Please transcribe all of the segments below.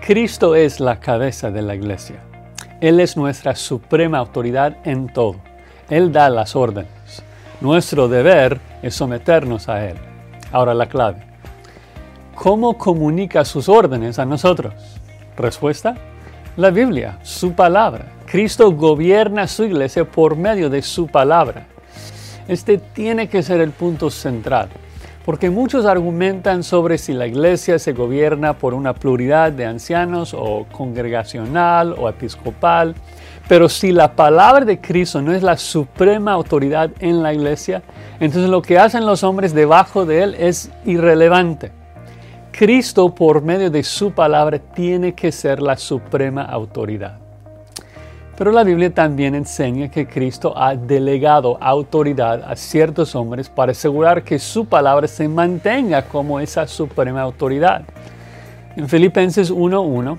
Cristo es la cabeza de la iglesia. Él es nuestra suprema autoridad en todo. Él da las órdenes. Nuestro deber es someternos a Él. Ahora la clave. ¿Cómo comunica sus órdenes a nosotros? Respuesta. La Biblia, su palabra. Cristo gobierna su iglesia por medio de su palabra. Este tiene que ser el punto central, porque muchos argumentan sobre si la iglesia se gobierna por una pluralidad de ancianos o congregacional o episcopal. Pero si la palabra de Cristo no es la suprema autoridad en la iglesia, entonces lo que hacen los hombres debajo de él es irrelevante. Cristo por medio de su palabra tiene que ser la suprema autoridad. Pero la Biblia también enseña que Cristo ha delegado autoridad a ciertos hombres para asegurar que su palabra se mantenga como esa suprema autoridad. En Filipenses 1.1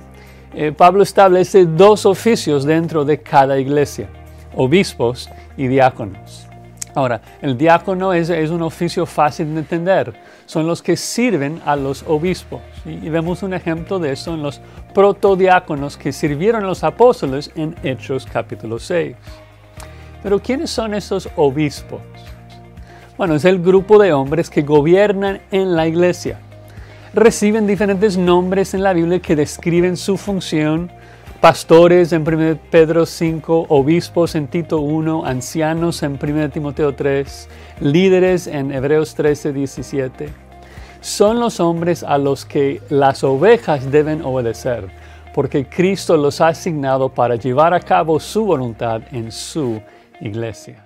eh, Pablo establece dos oficios dentro de cada iglesia, obispos y diáconos. Ahora, el diácono es, un oficio fácil de entender. Son los que sirven a los obispos. Y, vemos un ejemplo de eso en los protodiáconos que sirvieron a los apóstoles en Hechos capítulo 6. Pero ¿quiénes son esos obispos? Bueno, es el grupo de hombres que gobiernan en la iglesia reciben diferentes nombres en la Biblia que describen su función. Pastores en 1 Pedro 5, obispos en Tito 1, ancianos en 1 Timoteo 3, líderes en Hebreos 13, 17. Son los hombres a los que las ovejas deben obedecer, porque Cristo los ha asignado para llevar a cabo su voluntad en su iglesia.